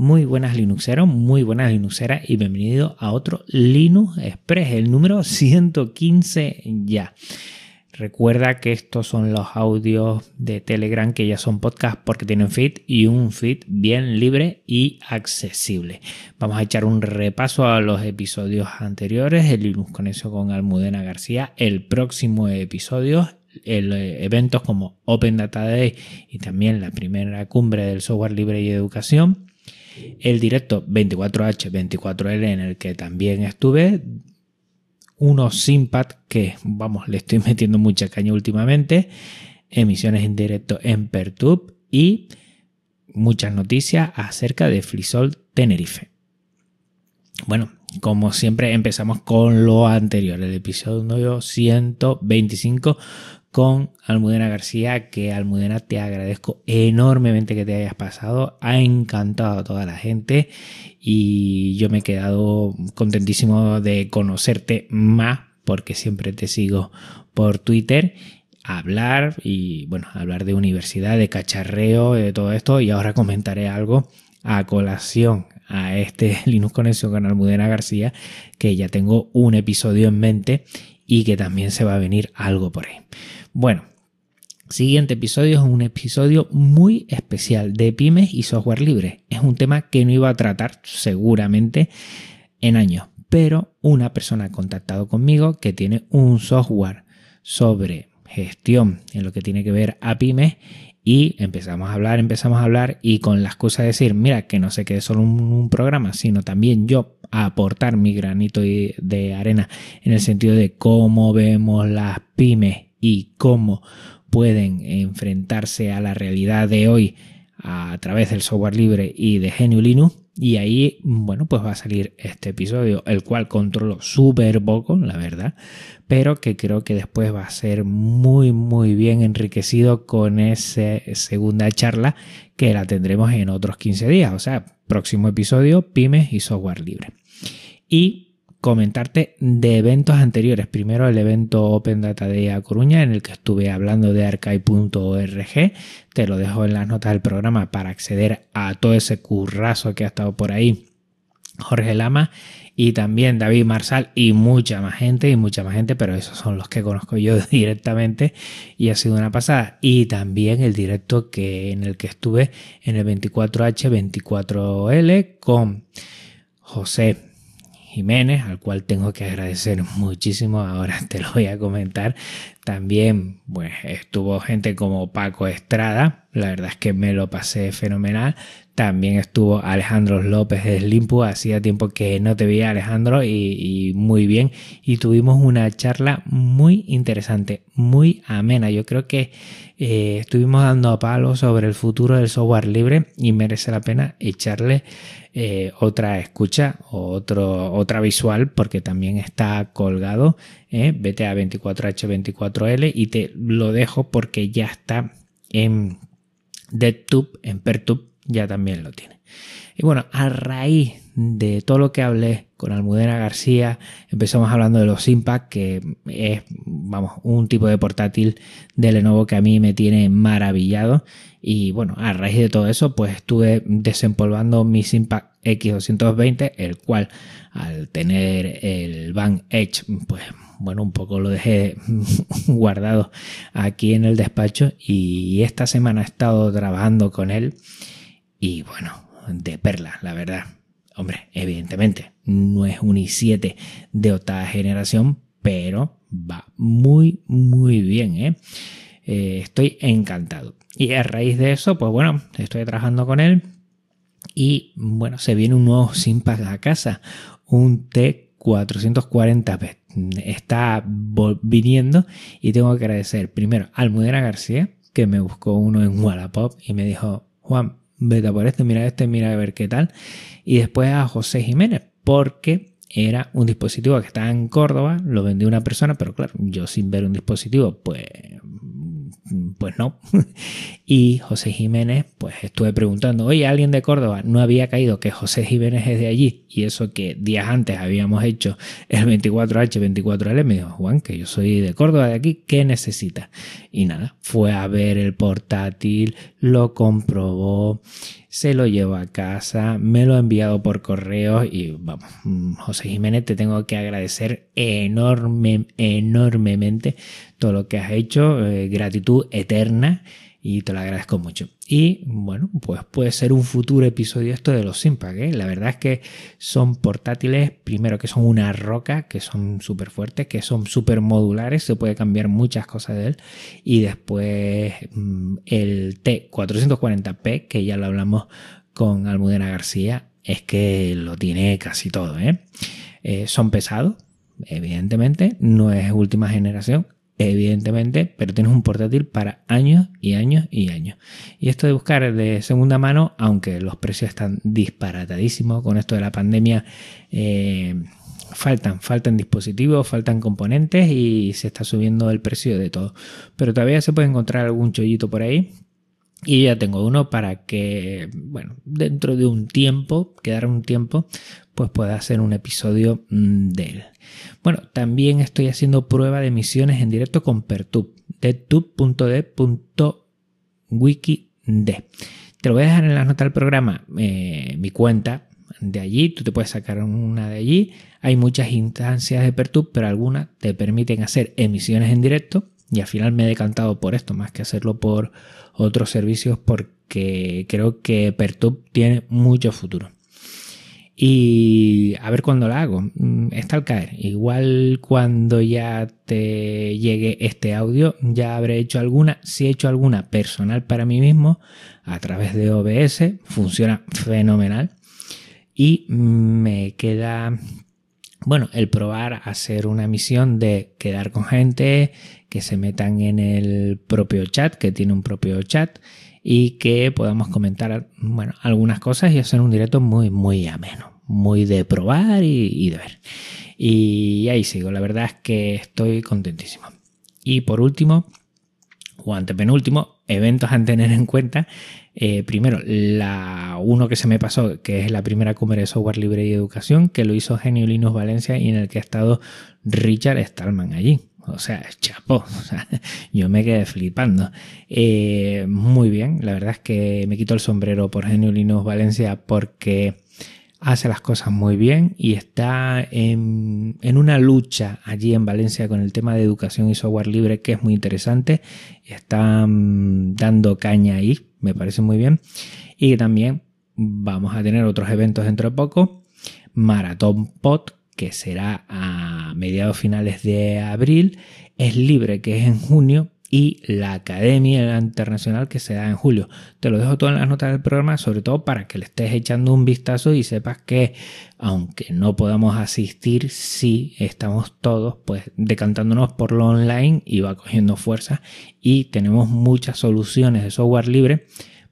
Muy buenas Linuxeros, muy buenas Linuxeras y bienvenido a otro Linux Express, el número 115 ya. Recuerda que estos son los audios de Telegram que ya son podcast porque tienen feed y un feed bien libre y accesible. Vamos a echar un repaso a los episodios anteriores, el Linux Conexión con Almudena García, el próximo episodio, el, eh, eventos como Open Data Day y también la primera cumbre del software libre y educación el directo 24H24L en el que también estuve, unos Simpad que, vamos, le estoy metiendo mucha caña últimamente, emisiones en directo en Pertube y muchas noticias acerca de Flisol Tenerife. Bueno, como siempre empezamos con lo anterior, el episodio 125 con Almudena García, que Almudena te agradezco enormemente que te hayas pasado, ha encantado a toda la gente y yo me he quedado contentísimo de conocerte más porque siempre te sigo por Twitter. Hablar y bueno, hablar de universidad, de cacharreo, de todo esto. Y ahora comentaré algo a colación a este Linux Conexión con Almudena García que ya tengo un episodio en mente y que también se va a venir algo por ahí. Bueno, siguiente episodio es un episodio muy especial de pymes y software libre. Es un tema que no iba a tratar seguramente en años, pero una persona ha contactado conmigo que tiene un software sobre gestión en lo que tiene que ver a pymes y empezamos a hablar, empezamos a hablar y con las cosas de decir, mira, que no se quede solo un, un, programa, sino también yo aportar mi granito de arena en el sentido de cómo vemos las pymes y cómo pueden enfrentarse a la realidad de hoy a través del software libre y de GNU Linux. Y ahí, bueno, pues va a salir este episodio, el cual controlo súper poco, la verdad, pero que creo que después va a ser muy, muy bien enriquecido con esa segunda charla que la tendremos en otros 15 días. O sea, próximo episodio, pymes y software libre. Y comentarte de eventos anteriores. Primero el evento Open Data Day a Coruña en el que estuve hablando de archive.org. Te lo dejo en las notas del programa para acceder a todo ese currazo que ha estado por ahí Jorge Lama y también David Marsal y mucha más gente y mucha más gente, pero esos son los que conozco yo directamente y ha sido una pasada. Y también el directo que en el que estuve en el 24H24L con José Jiménez, al cual tengo que agradecer muchísimo, ahora te lo voy a comentar. También pues, estuvo gente como Paco Estrada, la verdad es que me lo pasé fenomenal. También estuvo Alejandro López de Slimpu, hacía tiempo que no te veía Alejandro y, muy bien. Y tuvimos una charla muy interesante, muy amena. Yo creo que eh, estuvimos dando a palo sobre el futuro del software libre y merece la pena echarle eh, otra escucha o otro, otra visual porque también está colgado. Eh, vete a 24H24L y te lo dejo porque ya está en DeadTube, en ya también lo tiene. Y bueno, a raíz de todo lo que hablé con Almudena García, empezamos hablando de los Impact, que es, vamos, un tipo de portátil de Lenovo que a mí me tiene maravillado. Y bueno, a raíz de todo eso, pues estuve desempolvando mi Impact X220, el cual al tener el Van Edge, pues bueno, un poco lo dejé guardado aquí en el despacho y esta semana he estado trabajando con él y bueno, de perla, la verdad. Hombre, evidentemente, no es un i7 de octava generación, pero va muy, muy bien, ¿eh? ¿eh? estoy encantado. Y a raíz de eso, pues bueno, estoy trabajando con él. Y bueno, se viene un nuevo Simpag a casa, un T440p. Está viniendo y tengo que agradecer primero a Almudena García, que me buscó uno en Wallapop y me dijo, Juan, vete por este, mira este, mira a ver qué tal. Y después a José Jiménez, porque era un dispositivo que estaba en Córdoba, lo vendió una persona, pero claro, yo sin ver un dispositivo, pues pues no. y José Jiménez, pues estuve preguntando, oye, alguien de Córdoba no había caído que José Jiménez es de allí y eso que días antes habíamos hecho el 24H, 24L, me dijo, Juan, que yo soy de Córdoba, de aquí, ¿qué necesita? Y nada, fue a ver el portátil, lo comprobó, se lo llevo a casa, me lo ha enviado por correo y vamos, mm, José Jiménez, te tengo que agradecer enorme, enormemente todo lo que has hecho, eh, gratitud eterna y te lo agradezco mucho. Y bueno, pues puede ser un futuro episodio esto de los Simpac. ¿eh? La verdad es que son portátiles, primero que son una roca, que son súper fuertes, que son súper modulares, se puede cambiar muchas cosas de él. Y después mm, el T440p, que ya lo hablamos con Almudena García, es que lo tiene casi todo. ¿eh? Eh, son pesados, evidentemente, no es última generación, evidentemente, pero tienes un portátil para años y años y años. Y esto de buscar de segunda mano, aunque los precios están disparatadísimos con esto de la pandemia, eh, faltan, faltan dispositivos, faltan componentes y se está subiendo el precio de todo. Pero todavía se puede encontrar algún chollito por ahí. Y ya tengo uno para que, bueno, dentro de un tiempo, quedar un tiempo, pues pueda hacer un episodio mm, de él. Bueno, también estoy haciendo prueba de emisiones en directo con Pertub, detub.d.wikid. Te lo voy a dejar en la nota del programa, eh, mi cuenta de allí, tú te puedes sacar una de allí. Hay muchas instancias de Pertub, pero algunas te permiten hacer emisiones en directo y al final me he decantado por esto más que hacerlo por otros servicios porque creo que Pertub tiene mucho futuro. Y a ver cuándo la hago. Mm, está al caer. Igual cuando ya te llegue este audio, ya habré hecho alguna. Si he hecho alguna personal para mí mismo, a través de OBS, funciona fenomenal. Y me queda, bueno, el probar hacer una misión de quedar con gente, que se metan en el propio chat, que tiene un propio chat y que podamos comentar bueno, algunas cosas y hacer un directo muy, muy ameno, muy de probar y, de ver. Y ahí sigo, la verdad es que estoy contentísimo. Y por último, o antepenúltimo, eventos a tener en cuenta. Eh, primero, la uno que se me pasó, que es la primera cumbre de software libre y educación, que lo hizo Genio Linux Valencia y en el que ha estado Richard Stallman allí. O sea, chapó. yo me quedé flipando. Eh, muy bien, la verdad es que me quito el sombrero por Genio Linux Valencia porque hace las cosas muy bien y está en, una lucha allí en Valencia con el tema de educación y software libre que es muy interesante. Está dando caña ahí, me parece muy bien. Y también vamos a tener otros eventos dentro de poco. Maratón Pod, que será a mediados finales de abril, es libre, que es en junio, y la Academia Internacional que se da en julio. Te lo dejo todo en las notas del programa, sobre todo para que le estés echando un vistazo y sepas que aunque no podamos asistir, sí estamos todos pues decantándonos por lo online y va cogiendo fuerza y tenemos muchas soluciones de software libre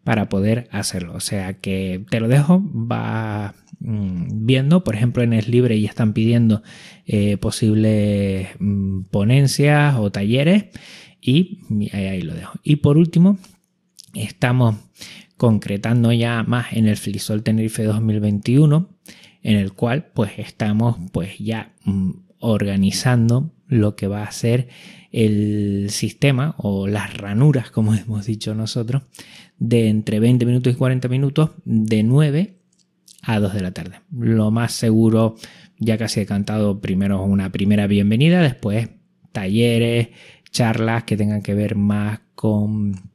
para poder hacerlo. O sea que te lo dejo, va mm, viendo, por ejemplo en Es Libre ya están pidiendo eh, posibles mm, ponencias o talleres y ahí, lo dejo. Y por último, estamos concretando ya más en el Flisol Tenerife 2021, en el cual pues estamos pues ya mm, organizando lo que va a ser el sistema o las ranuras, como hemos dicho nosotros, de entre 20 minutos y 40 minutos de 9 a 2 de la tarde. Lo más seguro, ya casi he cantado primero una primera bienvenida, después talleres, charlas que tengan que ver más con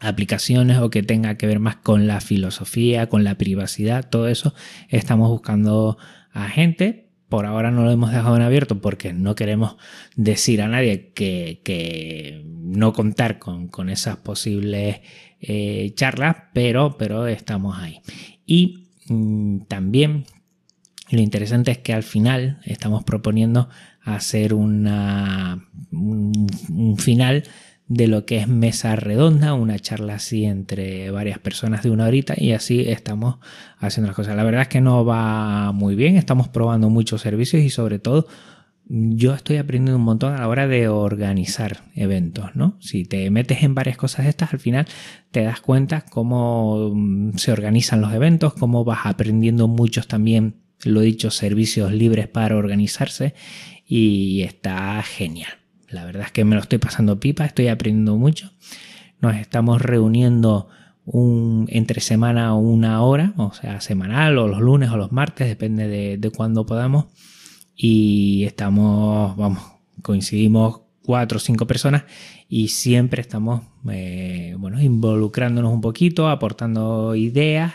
aplicaciones o que tenga que ver más con la filosofía, con la privacidad, todo eso estamos buscando a gente. Por ahora no lo hemos dejado en abierto porque no queremos decir a nadie que, no contar con, esas posibles eh, charlas, pero, pero estamos ahí. Y mm, también lo interesante es que al final estamos proponiendo hacer una, un, final de lo que es mesa redonda, una charla así entre varias personas de una horita y así estamos haciendo las cosas. La verdad es que no va muy bien, estamos probando muchos servicios y sobre todo yo estoy aprendiendo un montón a la hora de organizar eventos, ¿no? Si te metes en varias cosas estas, al final te das cuenta cómo mm, se organizan los eventos, cómo vas aprendiendo muchos también, lo dicho, servicios libres para organizarse y está genial. La verdad es que me lo estoy pasando pipa, estoy aprendiendo mucho. Nos estamos reuniendo un, entre semana una hora, o sea, semanal o los lunes o los martes, depende de, de cuándo podamos. Y estamos, vamos, coincidimos cuatro o cinco personas y siempre estamos eh, bueno, involucrándonos un poquito, aportando ideas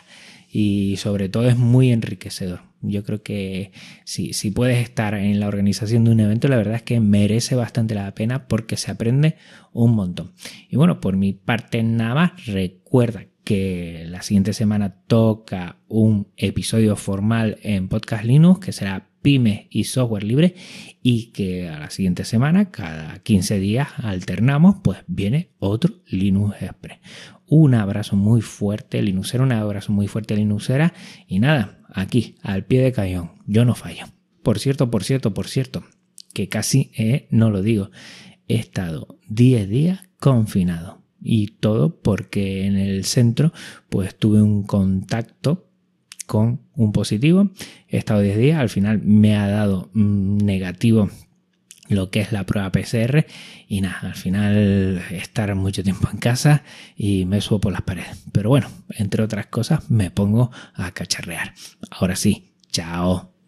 y sobre todo es muy enriquecedor. Yo creo que si, si puedes estar en la organización de un evento, la verdad es que merece bastante la pena porque se aprende un montón. Y bueno, por mi parte nada más, recuerda que la siguiente semana toca un episodio formal en Podcast Linux que será pymes y software libre y que a la siguiente semana, cada 15 días alternamos, pues viene otro Linux Express. Un abrazo muy fuerte, Linuxera, un abrazo muy fuerte, Linuxera. Y nada, aquí, al pie de cañón, yo no fallo. Por cierto, por cierto, por cierto, que casi eh, no lo digo, he estado 10 días confinado. Y todo porque en el centro pues tuve un contacto con un positivo. He estado 10 días, al final me ha dado mm, negativo lo que es la prueba PCR y nada, al final estar mucho tiempo en casa y me subo por las paredes. Pero bueno, entre otras cosas me pongo a cacharrear. Ahora sí, chao.